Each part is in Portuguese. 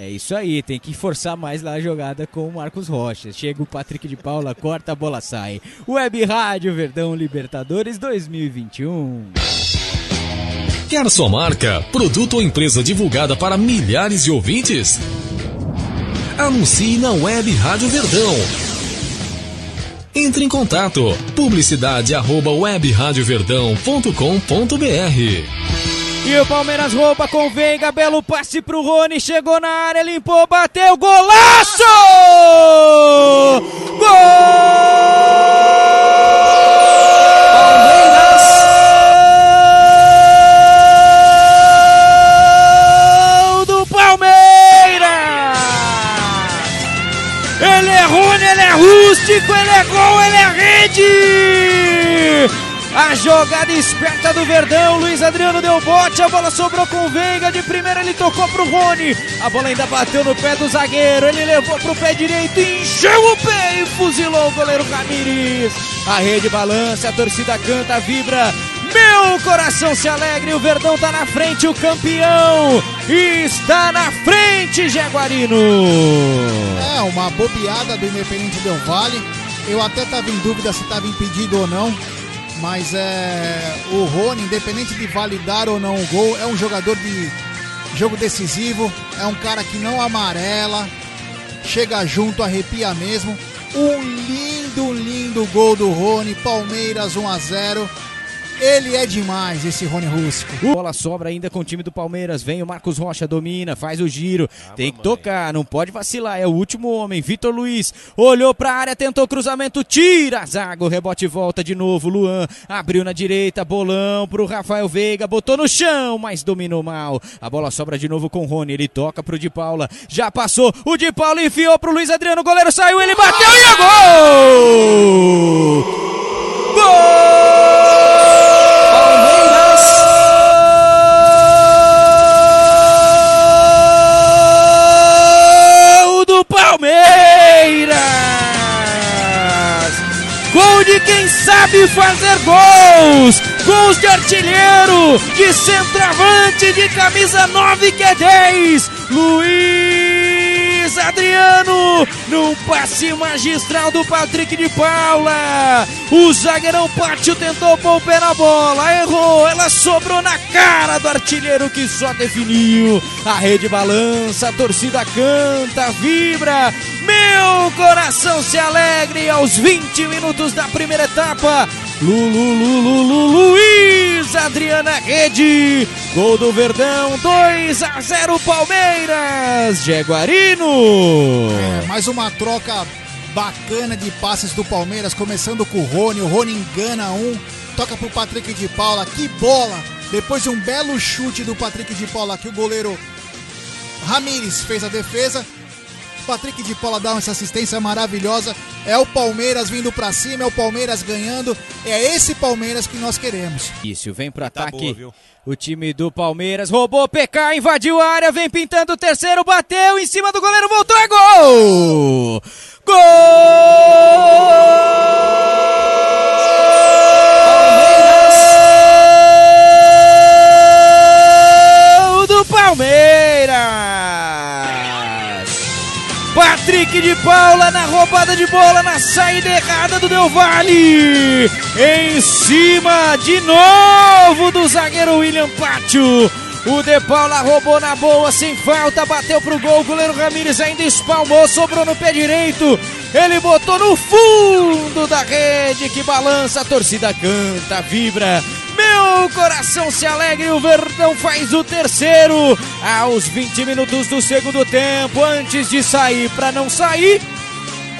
É isso aí, tem que forçar mais lá a jogada com o Marcos Rocha. Chega o Patrick de Paula, corta a bola, sai. Web Rádio Verdão Libertadores 2021. Quer sua marca, produto ou empresa divulgada para milhares de ouvintes? Anuncie na Web Rádio Verdão. Entre em contato publicidade arroba webradioverdão.com.br e o Palmeiras rouba com Veiga, belo passe pro Rony, chegou na área, limpou, bateu, golaço! Gol! do Palmeiras! Ele é Rony, ele é rústico, ele é gol, ele é rede! A jogada esperta do Verdão. Luiz Adriano deu bote. A bola sobrou com o Veiga. De primeira ele tocou pro Rony. A bola ainda bateu no pé do zagueiro. Ele levou pro pé direito. Encheu o pé e fuzilou o goleiro Camires. A rede balança. A torcida canta, vibra. Meu coração se alegra e o Verdão tá na frente, o campeão está na frente, Jaguarino. É, uma bobeada do Independente Del Vale. Eu até tava em dúvida se estava impedido ou não, mas é o Rony, independente de validar ou não o gol, é um jogador de jogo decisivo, é um cara que não amarela, chega junto, arrepia mesmo. Um lindo, lindo gol do Rony, Palmeiras 1 a 0. Ele é demais, esse Rony Rústico. Bola sobra ainda com o time do Palmeiras. Vem o Marcos Rocha, domina, faz o giro. Ah, tem que tocar, não pode vacilar. É o último homem. Vitor Luiz olhou pra área, tentou cruzamento, tira a zaga. O rebote volta de novo. Luan abriu na direita, bolão pro Rafael Veiga, botou no chão, mas dominou mal. A bola sobra de novo com o Rony. Ele toca pro Di Paula. Já passou. O Di Paula enfiou pro Luiz Adriano. O goleiro saiu, ele bateu e é gol! Gol! Sabe fazer gols. Gols de artilheiro, de centroavante, de camisa 9 que é 10. Luiz Adriano, num passe magistral do Patrick de Paula. O zagueirão Pátio tentou pé na bola, errou, ela sobrou na cara do artilheiro que só definiu. A rede balança, a torcida canta, vibra. Meu coração se alegre aos 20 minutos da primeira etapa. Lulu, Lulu, Lulu, Adriana Rede. Gol do Verdão, 2 a 0 Palmeiras. Jaguarino. É, mais uma troca bacana de passes do Palmeiras, começando com o Rony. O Rony engana um, toca pro Patrick de Paula. Que bola! Depois de um belo chute do Patrick de Paula, que o goleiro Ramires fez a defesa. Patrick de Paula dá essa assistência maravilhosa. É o Palmeiras vindo para cima, é o Palmeiras ganhando. É esse Palmeiras que nós queremos. Isso, vem pro tá ataque. Boa, o time do Palmeiras roubou PK, invadiu a área, vem pintando o terceiro, bateu em cima do goleiro, voltou, é gol! Gol! Paula na roubada de bola, na saída errada do Del Valle. Em cima de novo do zagueiro William Pátio. O De Paula roubou na boa, sem falta, bateu pro gol. O goleiro Ramires ainda espalmou, sobrou no pé direito. Ele botou no fundo da rede que balança, a torcida canta, vibra. Meu coração se alegra e o Verdão faz o terceiro aos 20 minutos do segundo tempo. Antes de sair, para não sair,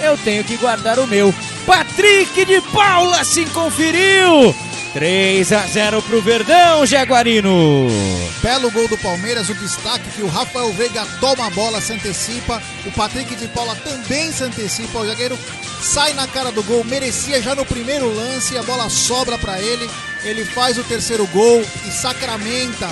eu tenho que guardar o meu. Patrick de Paula se conferiu. 3 a 0 pro Verdão, Jaguarino. Belo gol do Palmeiras, o destaque que o Rafael Veiga toma a bola, se antecipa. O Patrick de Paula também se antecipa. O zagueiro sai na cara do gol, merecia já no primeiro lance, a bola sobra para ele. Ele faz o terceiro gol e sacramenta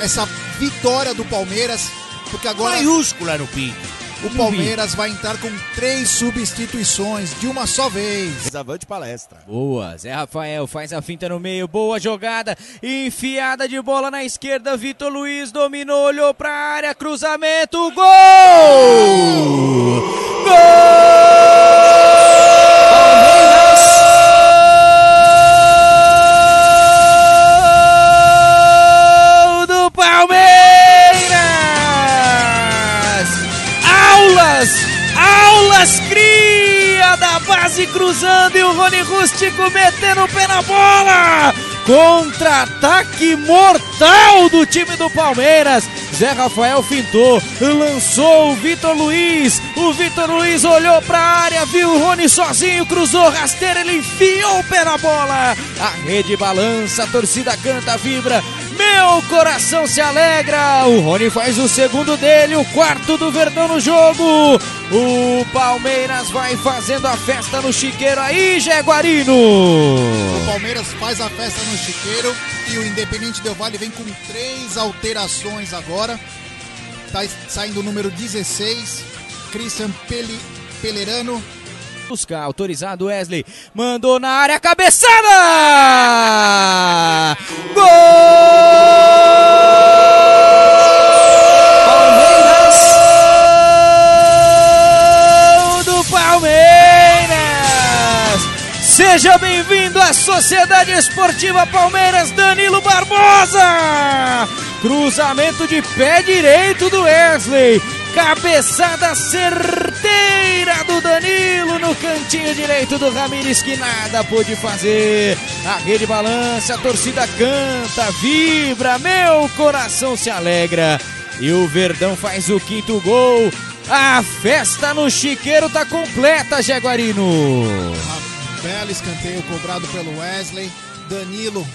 essa vitória do Palmeiras, porque agora maiúscula no Pinto. O Palmeiras vai entrar com três substituições de uma só vez. Avante palestra. Boa, Zé Rafael faz a finta no meio, boa jogada, enfiada de bola na esquerda, Vitor Luiz dominou, olhou pra área, cruzamento, gol! Gol! Base cruzando e o Rony Rústico metendo o pé na bola. Contra-ataque mortal do time do Palmeiras. Zé Rafael fintou, lançou o Vitor Luiz. O Vitor Luiz olhou para a área, viu o Rony sozinho, cruzou rasteira, ele enfiou o pé na bola. A rede balança, a torcida canta, vibra. Meu coração se alegra. O Rony faz o segundo dele, o quarto do Verdão no jogo. O Palmeiras vai fazendo a festa no Chiqueiro aí, Jaguarino. O Palmeiras faz a festa no Chiqueiro e o Independente Del Vale vem com três alterações agora. Tá saindo o número 16, Christian Peli, Pelerano buscar, autorizado Wesley, mandou na área, cabeçada! Gol! Seja bem-vindo à Sociedade Esportiva Palmeiras, Danilo Barbosa! Cruzamento de pé direito do Wesley, cabeçada certeira do Danilo no cantinho direito do Ramires que nada pôde fazer. A rede balança, a torcida canta, vibra, meu coração se alegra. E o Verdão faz o quinto gol. A festa no Chiqueiro tá completa, Jaguarino. Belo escanteio cobrado pelo Wesley. Danilo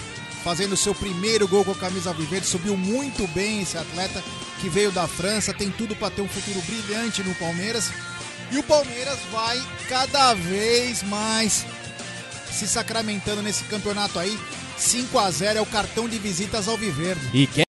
fazendo seu primeiro gol com a camisa verde. Subiu muito bem esse atleta que veio da França, tem tudo para ter um futuro brilhante no Palmeiras. E o Palmeiras vai cada vez mais se sacramentando nesse campeonato aí. 5 a 0 é o cartão de visitas ao Viverde. E quem